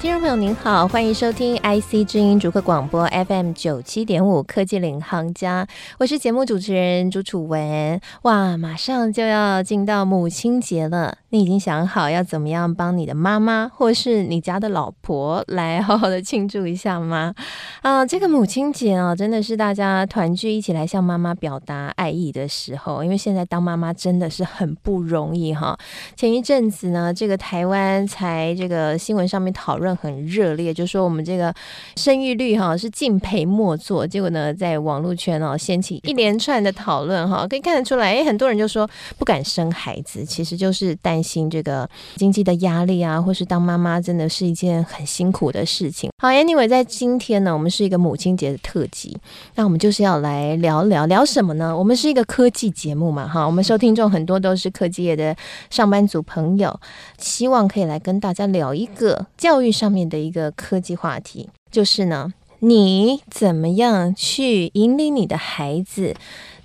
听众朋友您好，欢迎收听 IC 之音逐客广播 FM 九七点五科技领航家，我是节目主持人朱楚文。哇，马上就要进到母亲节了，你已经想好要怎么样帮你的妈妈或是你家的老婆来好好的庆祝一下吗？啊，这个母亲节啊，真的是大家团聚一起来向妈妈表达爱意的时候，因为现在当妈妈真的是很不容易哈。前一阵子呢，这个台湾才这个新闻上面讨论。很热烈，就说我们这个生育率哈是敬陪末座，结果呢，在网络圈哦掀起一连串的讨论哈，可以看得出来，哎，很多人就说不敢生孩子，其实就是担心这个经济的压力啊，或是当妈妈真的是一件很辛苦的事情。好，Anyway，在今天呢，我们是一个母亲节的特辑，那我们就是要来聊聊聊什么呢？我们是一个科技节目嘛，哈，我们收听众很多都是科技业的上班族朋友，希望可以来跟大家聊一个教育上面的一个科技话题，就是呢，你怎么样去引领你的孩子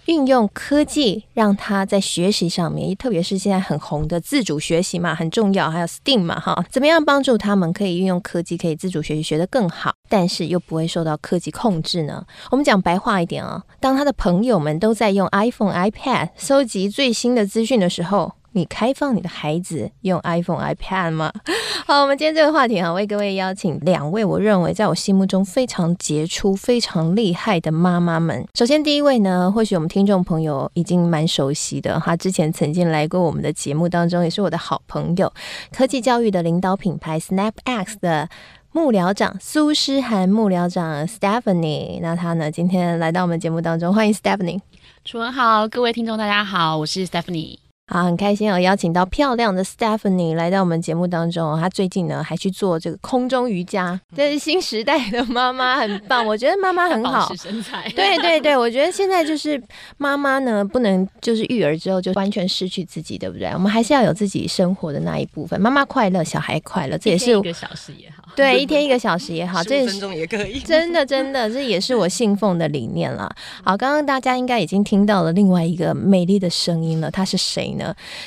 运用科技，让他在学习上面，特别是现在很红的自主学习嘛，很重要，还有 STEAM 嘛，哈，怎么样帮助他们可以运用科技，可以自主学习学得更好，但是又不会受到科技控制呢？我们讲白话一点啊，当他的朋友们都在用 iPhone、iPad 收集最新的资讯的时候。你开放你的孩子用 iPhone、iPad 吗？好，我们今天这个话题哈，为各位邀请两位我认为在我心目中非常杰出、非常厉害的妈妈们。首先，第一位呢，或许我们听众朋友已经蛮熟悉的，他之前曾经来过我们的节目当中，也是我的好朋友，科技教育的领导品牌 SnapX 的幕僚长苏诗涵幕僚长 Stephanie。那他呢，今天来到我们节目当中，欢迎 Stephanie。楚文好，各位听众大家好，我是 Stephanie。好，很开心哦，邀请到漂亮的 Stephanie 来到我们节目当中。她最近呢还去做这个空中瑜伽，这是新时代的妈妈，很棒。我觉得妈妈很好，身材。对对对，我觉得现在就是妈妈呢，不能就是育儿之后就完全失去自己，对不对？我们还是要有自己生活的那一部分。妈妈快乐，小孩快乐，这也是一个小时也好。对，一天一个小时也好，这十分钟也可以。真的真的，这也是我信奉的理念了。好，刚刚大家应该已经听到了另外一个美丽的声音了，她是谁呢？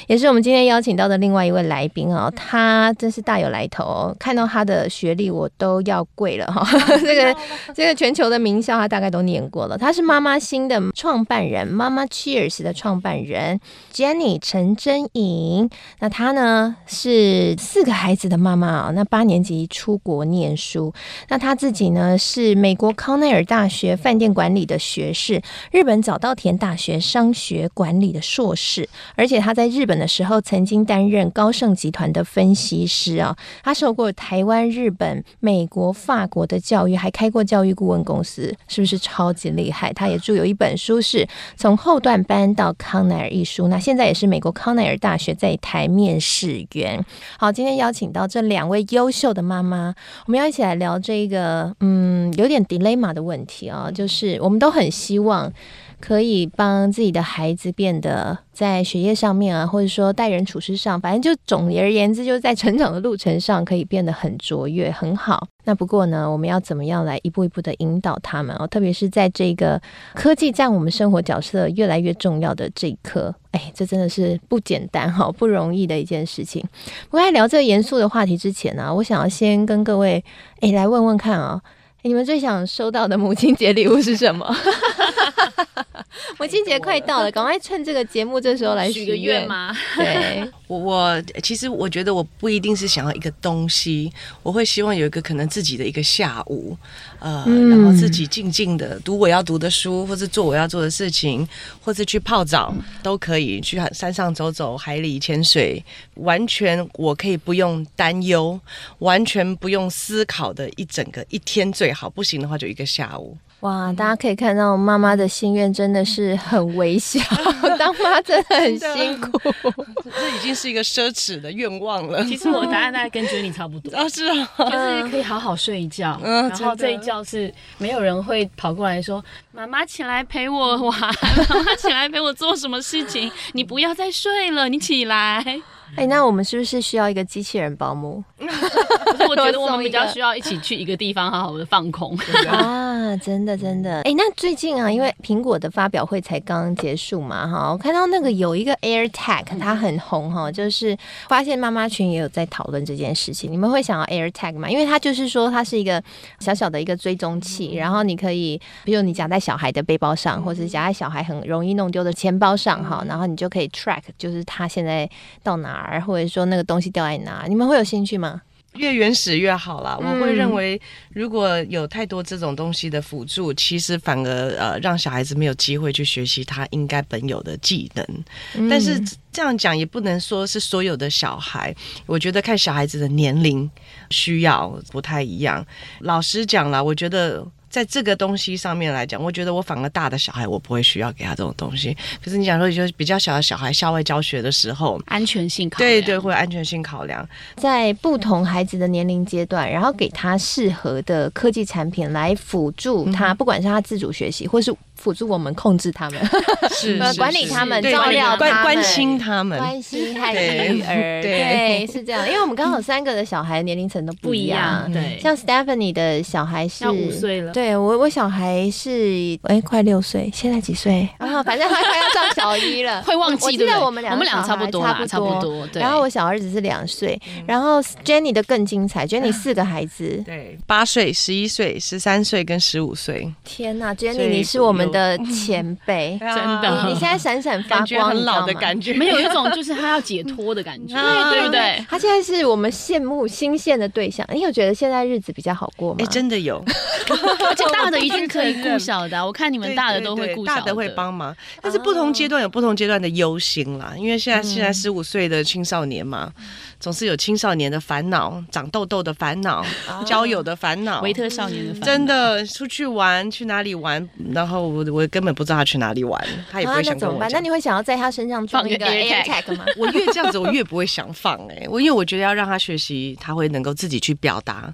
也是。我们今天邀请到的另外一位来宾啊，他真是大有来头哦。看到他的学历，我都要跪了哈。这个这个全球的名校，他大概都念过了。他是妈妈星的创办人，妈妈 Cheers 的创办人 Jenny 陈真颖。那他呢是四个孩子的妈妈啊。那八年级出国念书，那他自己呢是美国康奈尔大学饭店管理的学士，日本早稻田大学商学管理的硕士，而且他在日本的。时候曾经担任高盛集团的分析师啊，他受过台湾、日本、美国、法国的教育，还开过教育顾问公司，是不是超级厉害？他也著有一本书，是从后段班到康奈尔一书，那现在也是美国康奈尔大学在台面试员。好，今天邀请到这两位优秀的妈妈，我们要一起来聊这个嗯，有点 dilemma 的问题啊，就是我们都很希望。可以帮自己的孩子变得在学业上面啊，或者说待人处事上，反正就总而言之，就是在成长的路程上可以变得很卓越、很好。那不过呢，我们要怎么样来一步一步的引导他们哦？特别是在这个科技占我们生活角色越来越重要的这一刻，哎，这真的是不简单哈，不容易的一件事情。不过在聊这个严肃的话题之前呢、我想要先跟各位哎来问问看啊、你们最想收到的母亲节礼物是什么？母亲节快到了，赶快趁这个节目这时候来许个愿吗？对，我我其实我觉得我不一定是想要一个东西，我会希望有一个可能自己的一个下午，呃，嗯、然后自己静静的读我要读的书，或者做我要做的事情，或者去泡澡都可以，去山上走走，海里潜水，完全我可以不用担忧，完全不用思考的一整个一天最好，不行的话就一个下午。哇，大家可以看到妈妈的心愿真的是很微小，当妈真的很辛苦，这已经是一个奢侈的愿望了。其实我的答案大概跟 Jenny 差不多，啊 是啊，就是可以好好睡一觉，嗯，然后这一觉是没有人会跑过来说，妈妈起来陪我玩，妈妈起来陪我做什么事情，你不要再睡了，你起来。哎，那我们是不是需要一个机器人保姆？可是我我觉得我们比较需要一起去一个地方好好的放空啊，真的真的。哎、欸，那最近啊，因为苹果的发表会才刚结束嘛，哈，我看到那个有一个 AirTag，它很红哈，就是发现妈妈群也有在讨论这件事情。你们会想要 AirTag 吗？因为它就是说它是一个小小的一个追踪器，然后你可以，比如你夹在小孩的背包上，或者夹在小孩很容易弄丢的钱包上哈，然后你就可以 track，就是他现在到哪儿，或者说那个东西掉在哪，你们会有兴趣吗？越原始越好啦。我会认为，如果有太多这种东西的辅助，嗯、其实反而呃让小孩子没有机会去学习他应该本有的技能。嗯、但是这样讲也不能说是所有的小孩，我觉得看小孩子的年龄需要不太一样。老实讲啦，我觉得。在这个东西上面来讲，我觉得我反而大的小孩，我不会需要给他这种东西。可是你讲说，就是比较小的小孩，校外教学的时候，安全性考量，对对，会有安全性考量，在不同孩子的年龄阶段，然后给他适合的科技产品来辅助他，不管是他自主学习，或是。辅助我们控制他们，是管理他们，照料他们，关心他们，关心孩子女儿，对，是这样。因为我们刚好三个的小孩年龄层都不一样，对。像 Stephanie 的小孩是五岁了，对我我小孩是哎快六岁，现在几岁？啊反正他快要上小一了，会忘记我记得？我们俩我们俩差不多，差不多。然后我小儿子是两岁，然后 Jenny 的更精彩，Jenny 四个孩子，对，八岁、十一岁、十三岁跟十五岁。天呐，Jenny 你是我们的前辈，真的，你现在闪闪发光，很老的感觉，没有一种就是他要解脱的感觉，对不对？他现在是我们羡慕新鲜的对象。你有觉得现在日子比较好过吗？哎，真的有，而且大的一定可以顾小的，我看你们大的都会顾小的，大的会帮忙。但是不同阶段有不同阶段的忧心啦，因为现在现在十五岁的青少年嘛。总是有青少年的烦恼，长痘痘的烦恼，交友的烦恼，维特少年的烦恼。真的出去玩，去哪里玩？然后我我根本不知道他去哪里玩，他也不会想跟我讲。那怎么办？那你会想要在他身上放一个 AirTag 吗？我越这样子，我越不会想放哎、欸，我因为我觉得要让他学习，他会能够自己去表达。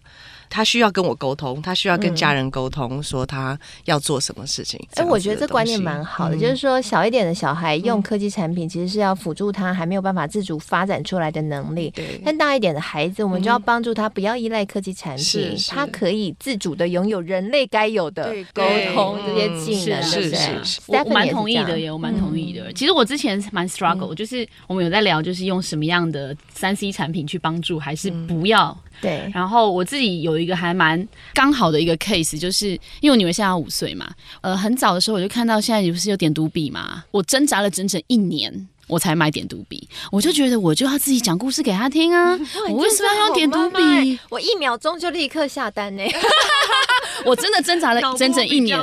他需要跟我沟通，他需要跟家人沟通，说他要做什么事情。哎，我觉得这观念蛮好的，就是说小一点的小孩用科技产品，其实是要辅助他还没有办法自主发展出来的能力。对。但大一点的孩子，我们就要帮助他不要依赖科技产品，他可以自主的拥有人类该有的沟通这些技能。是是是，我蛮同意的，也我蛮同意的。其实我之前蛮 struggle，就是我们有在聊，就是用什么样的三 C 产品去帮助，还是不要。对，然后我自己有一个还蛮刚好的一个 case，就是因为我女儿现在五岁嘛，呃，很早的时候我就看到现在你不是有点读笔嘛，我挣扎了整整一年，我才买点读笔，我就觉得我就要自己讲故事给他听啊，我为什么要用点读笔？我一秒钟就立刻下单呢，我真的挣扎了整整一年，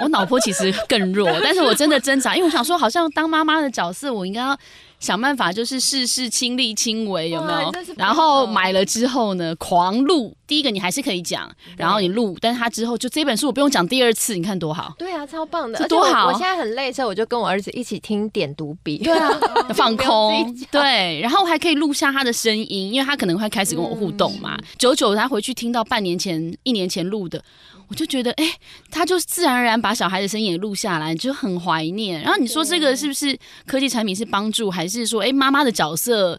我脑波其实更弱，但是我真的挣扎，因为我想说，好像当妈妈的角色，我应该要。想办法就是事事亲力亲为，有没有？然后买了之后呢，狂录。第一个你还是可以讲，然后你录，但是他之后就这本书我不用讲第二次，你看多好。对啊，超棒的，这多好！我现在很累的时候，我就跟我儿子一起听点读笔，对啊，放空，对，然后还可以录下他的声音，因为他可能会开始跟我互动嘛。嗯、久久他回去听到半年前、一年前录的。我就觉得，哎、欸，他就自然而然把小孩的声音也录下来，就很怀念。然后你说这个是不是科技产品是帮助，还是说，哎、欸，妈妈的角色？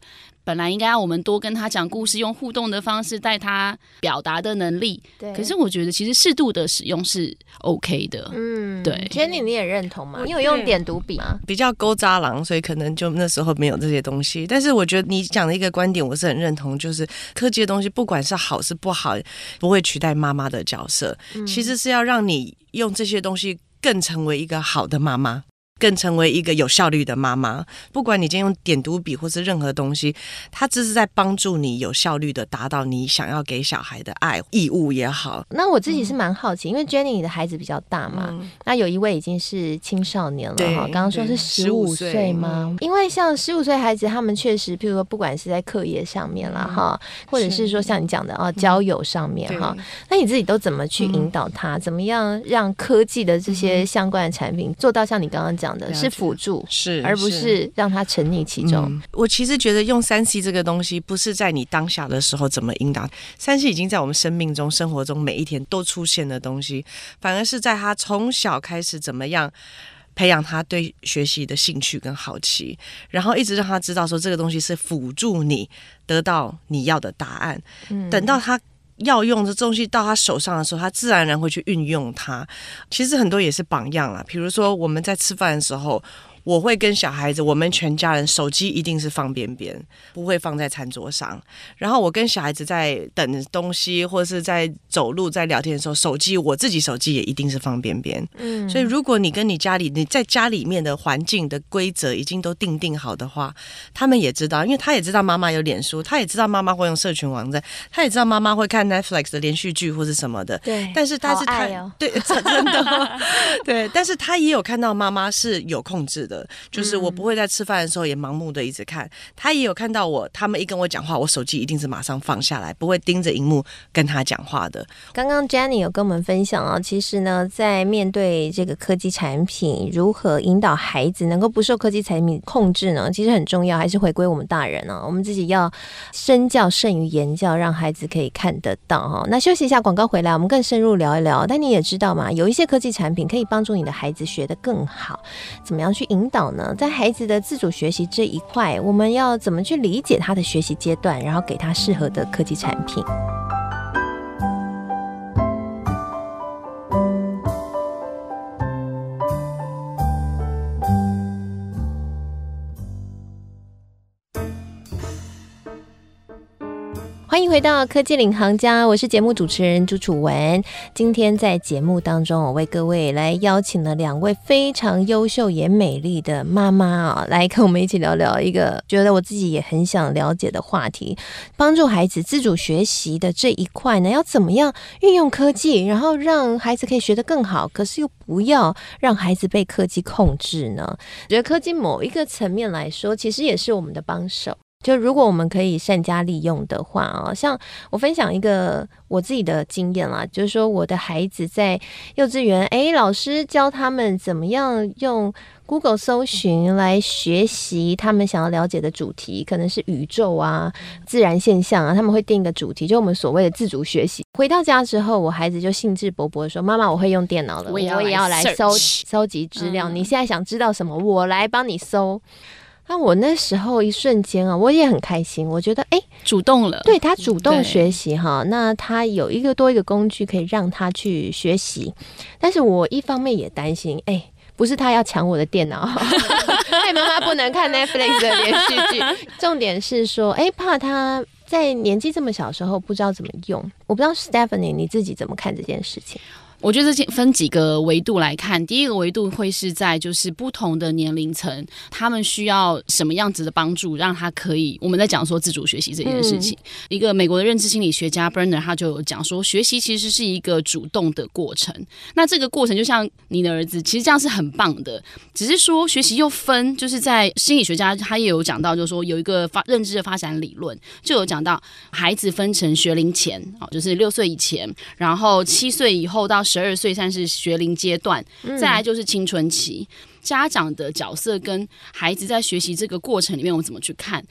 本来应该要我们多跟他讲故事，用互动的方式带他表达的能力。对。可是我觉得其实适度的使用是 OK 的。嗯，对。Jenny，你也认同吗？你有用点读笔吗？比较勾渣郎，所以可能就那时候没有这些东西。但是我觉得你讲的一个观点，我是很认同，就是科技的东西不管是好是不好，不会取代妈妈的角色。嗯。其实是要让你用这些东西更成为一个好的妈妈。更成为一个有效率的妈妈。不管你今天用点读笔或是任何东西，它只是在帮助你有效率的达到你想要给小孩的爱义务也好。那我自己是蛮好奇，因为 Jenny 你的孩子比较大嘛，嗯、那有一位已经是青少年了哈。刚刚说是十五岁吗？因为像十五岁孩子，他们确实，譬如说不管是在课业上面啦哈，嗯、或者是说像你讲的哦，交友上面哈，嗯、那你自己都怎么去引导他？嗯、怎么样让科技的这些相关的产品做到像你刚刚讲？是辅助，是而不是让他沉溺其中。嗯、我其实觉得用三 C 这个东西，不是在你当下的时候怎么引导，三 C 已经在我们生命中、生活中每一天都出现的东西，反而是在他从小开始怎么样。培养他对学习的兴趣跟好奇，然后一直让他知道说这个东西是辅助你得到你要的答案。嗯，等到他要用的东西到他手上的时候，他自然而然会去运用它。其实很多也是榜样啦，比如说我们在吃饭的时候。我会跟小孩子，我们全家人手机一定是放边边，不会放在餐桌上。然后我跟小孩子在等东西或者是在走路、在聊天的时候，手机我自己手机也一定是放边边。嗯，所以如果你跟你家里你在家里面的环境的规则已经都定定好的话，他们也知道，因为他也知道妈妈有脸书，他也知道妈妈会用社群网站，他也知道妈妈会看 Netflix 的连续剧或是什么的。对，但是他是他、哦、对真的对，但是他也有看到妈妈是有控制的。就是我不会在吃饭的时候也盲目的一直看，他也有看到我，他们一跟我讲话，我手机一定是马上放下来，不会盯着荧幕跟他讲话的。刚刚 Jenny 有跟我们分享啊，其实呢，在面对这个科技产品，如何引导孩子能够不受科技产品控制呢？其实很重要，还是回归我们大人啊，我们自己要身教胜于言教，让孩子可以看得到哈。那休息一下，广告回来，我们更深入聊一聊。但你也知道嘛，有一些科技产品可以帮助你的孩子学得更好，怎么样去引导呢？在孩子的自主学习这一块，我们要怎么去理解他的学习阶段，然后给他适合的科技产品？迎回到科技领航家，我是节目主持人朱楚文。今天在节目当中，我为各位来邀请了两位非常优秀也美丽的妈妈啊，来跟我们一起聊聊一个觉得我自己也很想了解的话题：帮助孩子自主学习的这一块呢，要怎么样运用科技，然后让孩子可以学得更好，可是又不要让孩子被科技控制呢？觉得科技某一个层面来说，其实也是我们的帮手。就如果我们可以善加利用的话啊，像我分享一个我自己的经验啦，就是说我的孩子在幼稚园，诶，老师教他们怎么样用 Google 搜寻来学习他们想要了解的主题，可能是宇宙啊、自然现象啊，他们会定一个主题，就我们所谓的自主学习。回到家之后，我孩子就兴致勃勃的说：“妈妈，我会用电脑了，我也要来搜搜集资料。你现在想知道什么？我来帮你搜。”那我那时候一瞬间啊，我也很开心。我觉得，哎、欸，主动了，对他主动学习哈。那他有一个多一个工具可以让他去学习，但是我一方面也担心，哎、欸，不是他要抢我的电脑，哎，妈妈不能看 Netflix 的连续剧。重点是说，哎、欸，怕他在年纪这么小的时候不知道怎么用。我不知道 Stephanie 你自己怎么看这件事情？我觉得这分几个维度来看，第一个维度会是在就是不同的年龄层，他们需要什么样子的帮助，让他可以我们在讲说自主学习这件事情。嗯、一个美国的认知心理学家 Brenner 他就有讲说，学习其实是一个主动的过程。那这个过程就像你的儿子，其实这样是很棒的。只是说学习又分，就是在心理学家他也有讲到，就是说有一个发认知的发展理论，就有讲到孩子分成学龄前，哦，就是六岁以前，然后七岁以后到。十二岁算是学龄阶段，再来就是青春期。家长的角色跟孩子在学习这个过程里面，我怎么去看？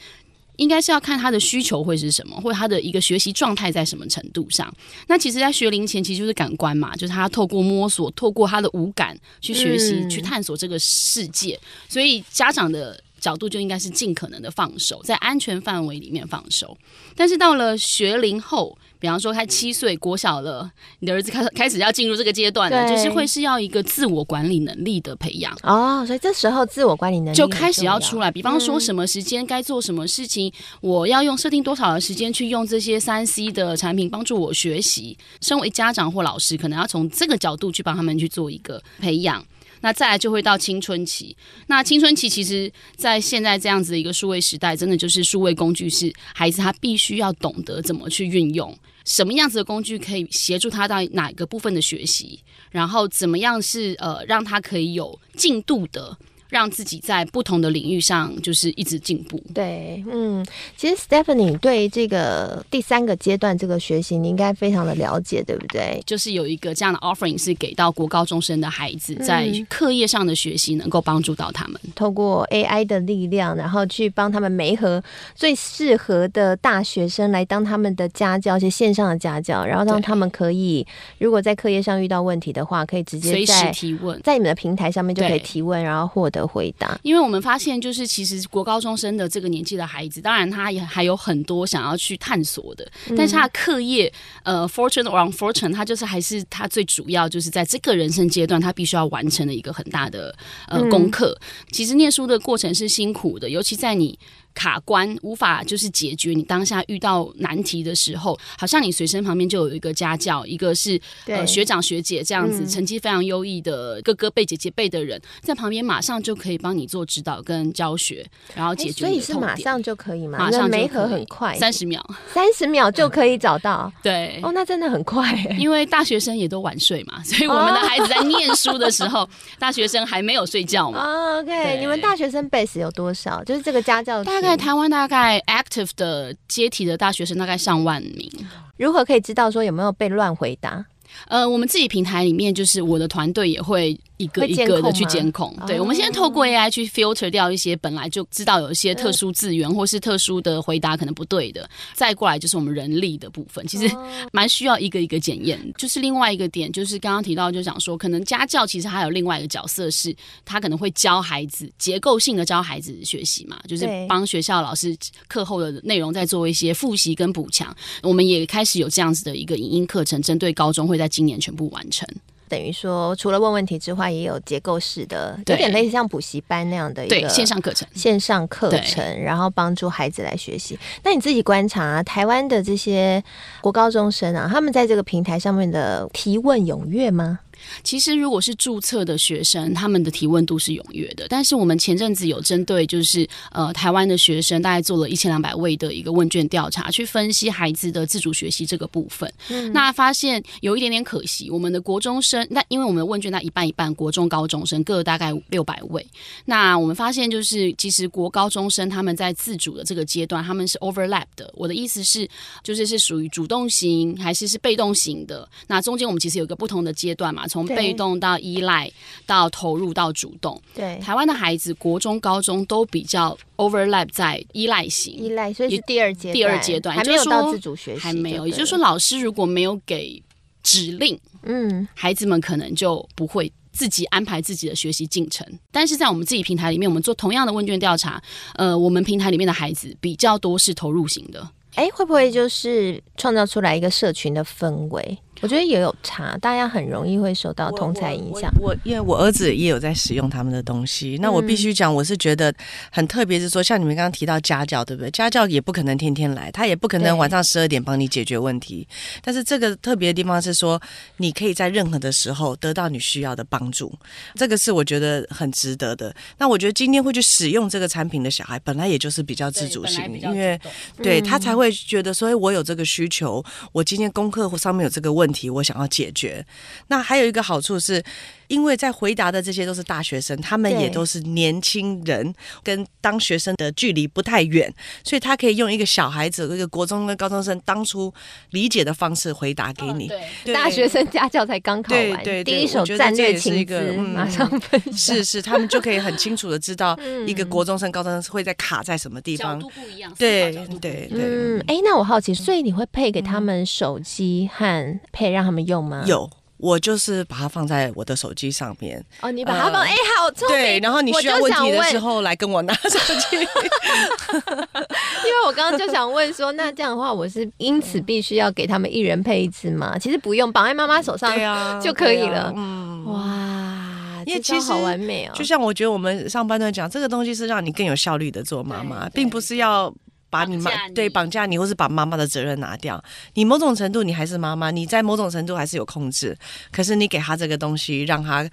应该是要看他的需求会是什么，或者他的一个学习状态在什么程度上。那其实，在学龄前，其实就是感官嘛，就是他透过摸索，透过他的五感去学习，去探索这个世界。所以，家长的角度就应该是尽可能的放手，在安全范围里面放手。但是到了学龄后，比方说，他七岁国小了，你的儿子开始开始要进入这个阶段了，就是会是要一个自我管理能力的培养哦。所以这时候自我管理能力就开始要出来。比方说，什么时间该做什么事情，嗯、我要用设定多少的时间去用这些三 C 的产品帮助我学习。身为家长或老师，可能要从这个角度去帮他们去做一个培养。那再来就会到青春期。那青春期其实，在现在这样子的一个数位时代，真的就是数位工具是孩子他必须要懂得怎么去运用，什么样子的工具可以协助他到哪个部分的学习，然后怎么样是呃让他可以有进度的让自己在不同的领域上就是一直进步。对，嗯，其实 Stephanie 对这个第三个阶段这个学习，你应该非常的了解，对不对？就是有一个这样的 offering 是给到国高中生的孩子，在课业上的学习能够帮助到他们，透过 AI 的力量，然后去帮他们媒合最适合的大学生来当他们的家教，一些线上的家教，然后让他们可以如果在课业上遇到问题的话，可以直接随时提问，在你们的平台上面就可以提问，然后获得。的回答，因为我们发现，就是其实国高中生的这个年纪的孩子，当然他也还有很多想要去探索的，但是他的课业，呃，fortune or unfortunate，他就是还是他最主要就是在这个人生阶段，他必须要完成的一个很大的呃功课。其实念书的过程是辛苦的，尤其在你。卡关无法就是解决你当下遇到难题的时候，好像你随身旁边就有一个家教，一个是呃学长学姐这样子，嗯、成绩非常优异的哥哥辈姐姐辈的人在旁边，马上就可以帮你做指导跟教学，然后解决。所以是马上就可以吗？马上没合很快，三十秒，三十秒就可以找到。对，哦，那真的很快。因为大学生也都晚睡嘛，所以我们的孩子在念书的时候，大学生还没有睡觉嘛。哦、OK，你们大学生 base 有多少？就是这个家教大概台湾大概。active 的接体的大学生大概上万名，如何可以知道说有没有被乱回答？呃，我们自己平台里面就是我的团队也会。一个一个的去监控，对，哦、我们现在透过 AI 去 filter 掉一些本来就知道有一些特殊字源或是特殊的回答可能不对的，再过来就是我们人力的部分，其实蛮需要一个一个检验。就是另外一个点，就是刚刚提到，就想说，可能家教其实还有另外一个角色，是他可能会教孩子结构性的教孩子学习嘛，就是帮学校老师课后的内容再做一些复习跟补强。我们也开始有这样子的一个影音课程，针对高中会在今年全部完成。等于说，除了问问题之外，也有结构式的，有点类似像补习班那样的一个线上课程。线上课程，然后帮助孩子来学习。那你自己观察啊，台湾的这些国高中生啊，他们在这个平台上面的提问踊跃吗？其实，如果是注册的学生，他们的提问度是踊跃的。但是，我们前阵子有针对就是呃台湾的学生，大概做了一千两百位的一个问卷调查，去分析孩子的自主学习这个部分。嗯，那发现有一点点可惜，我们的国中生，那因为我们的问卷那一半一半，国中高中生各大概六百位。那我们发现就是，其实国高中生他们在自主的这个阶段，他们是 overlap 的。我的意思是，就是是属于主动型还是是被动型的？那中间我们其实有一个不同的阶段嘛。从被动到依赖，到投入到主动，对台湾的孩子，国中、高中都比较 overlap 在依赖型，依赖，所以是第二阶第二阶段，还没有到自主学习，还没有。也就是说，老师如果没有给指令，嗯，孩子们可能就不会自己安排自己的学习进程。但是在我们自己平台里面，我们做同样的问卷调查，呃，我们平台里面的孩子比较多是投入型的。哎，会不会就是创造出来一个社群的氛围？我觉得也有差，大家很容易会受到同才影响。我因为我儿子也有在使用他们的东西，那我必须讲，我是觉得很特别，是说像你们刚刚提到家教，对不对？家教也不可能天天来，他也不可能晚上十二点帮你解决问题。但是这个特别的地方是说，你可以在任何的时候得到你需要的帮助，这个是我觉得很值得的。那我觉得今天会去使用这个产品的小孩，本来也就是比较自主性的，因为对他才会觉得所以，我有这个需求，我今天功课上面有这个问题。问题我想要解决，那还有一个好处是，因为在回答的这些都是大学生，他们也都是年轻人，跟当学生的距离不太远，所以他可以用一个小孩子、一个国中跟高中生当初理解的方式回答给你。哦、对，大学生家教才刚考完，对对，对，第一手战略情资，嗯、马上分享。是是，他们就可以很清楚的知道一个国中生、高中生会在卡在什么地方。角度不一样，对对对。嗯，哎，那我好奇，所以你会配给他们手机和配让他们用吗？有。我就是把它放在我的手机上面。哦，你把它放，哎、呃欸，好聪明。对，然后你需要问题的时候来跟我拿手机。因为我刚刚就想问说，那这样的话，我是因此必须要给他们一人配一只吗？其实不用，绑在妈妈手上 就可以了。啊啊、嗯，哇，因为其实好完美哦。就像我觉得我们上班都讲，这个东西是让你更有效率的做妈妈，并不是要。把你妈对绑架你，或是把妈妈的责任拿掉。你某种程度你还是妈妈，你在某种程度还是有控制。可是你给他这个东西，让他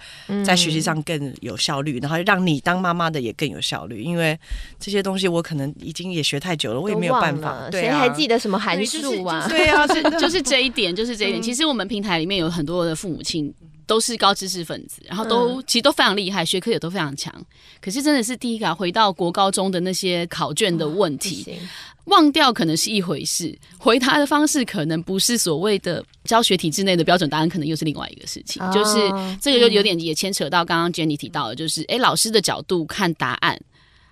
在学习上更有效率，嗯、然后让你当妈妈的也更有效率。因为这些东西我可能已经也学太久了，我也没有办法。谁、啊、还记得什么函数啊？对啊，就是就是 这一点，就是这一点。嗯、其实我们平台里面有很多的父母亲。都是高知识分子，然后都、嗯、其实都非常厉害，学科也都非常强。可是真的是第一个回到国高中的那些考卷的问题，哦、忘掉可能是一回事，回答的方式可能不是所谓的教学体制内的标准答案，可能又是另外一个事情。哦、就是这个就有点也牵扯到刚刚 Jenny 提到的，就是哎，老师的角度看答案，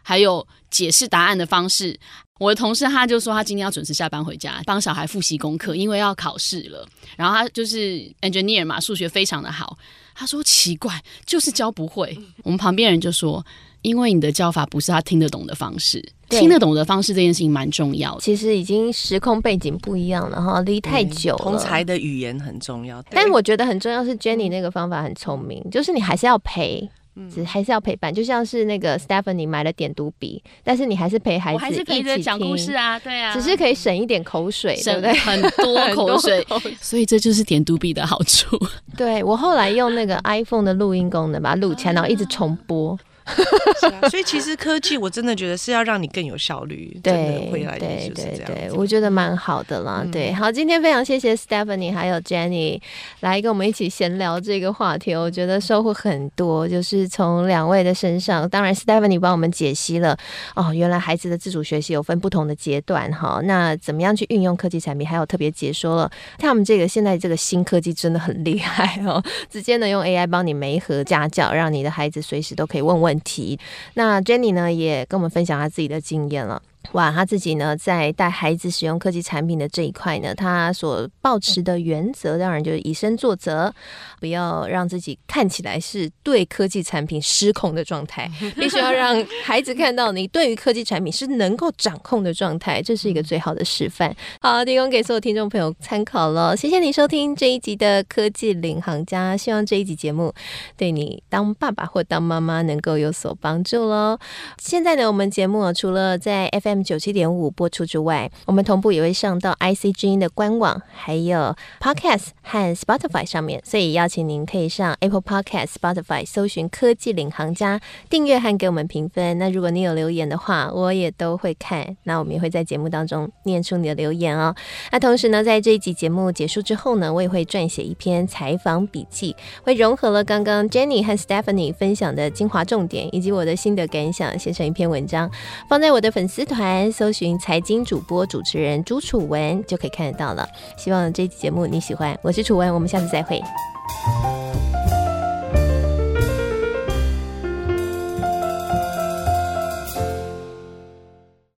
还有解释答案的方式。我的同事他就说，他今天要准时下班回家，帮小孩复习功课，因为要考试了。然后他就是 engineer 嘛，数学非常的好。他说奇怪，就是教不会。我们旁边人就说，因为你的教法不是他听得懂的方式，听得懂的方式这件事情蛮重要的。其实已经时空背景不一样了哈，离太久了。同才的语言很重要，但我觉得很重要是 Jenny 那个方法很聪明，就是你还是要陪。只还是要陪伴，就像是那个 Stephanie 买了点读笔，但是你还是陪孩子，我还是陪着讲故事啊，对啊，只是可以省一点口水，对不对？很多口水，所以这就是点读笔的好处。对，我后来用那个 iPhone 的录音功能把它录起来，然后一直重播。是啊，所以其实科技我真的觉得是要让你更有效率，对对对对，我觉得蛮好的啦。嗯、对，好，今天非常谢谢 Stephanie 还有 Jenny 来跟我们一起闲聊这个话题，我觉得收获很多，就是从两位的身上，当然 Stephanie 帮我们解析了哦，原来孩子的自主学习有分不同的阶段哈，那怎么样去运用科技产品，还有特别解说了他们这个现在这个新科技真的很厉害哦，直接呢用 AI 帮你媒合家教，让你的孩子随时都可以问问。问题，那 Jenny 呢也跟我们分享她自己的经验了。哇，他自己呢，在带孩子使用科技产品的这一块呢，他所抱持的原则，当然就是以身作则，不要让自己看起来是对科技产品失控的状态，必须要让孩子看到你对于科技产品是能够掌控的状态，这是一个最好的示范。好，提供给所有听众朋友参考了。谢谢你收听这一集的科技领航家，希望这一集节目对你当爸爸或当妈妈能够有所帮助喽。现在呢，我们节目除了在 FM M 九七点五播出之外，我们同步也会上到 IC 之音的官网，还有 Podcast 和 Spotify 上面，所以邀请您可以上 Apple Podcast、Spotify 搜寻“科技领航家”，订阅和给我们评分。那如果你有留言的话，我也都会看。那我们也会在节目当中念出你的留言哦。那同时呢，在这一集节目结束之后呢，我也会撰写一篇采访笔记，会融合了刚刚 Jenny 和 Stephanie 分享的精华重点，以及我的心得感想，写成一篇文章，放在我的粉丝团。搜寻财经主播主持人朱楚文就可以看得到了。希望这期节目你喜欢我是楚文我们下次再会。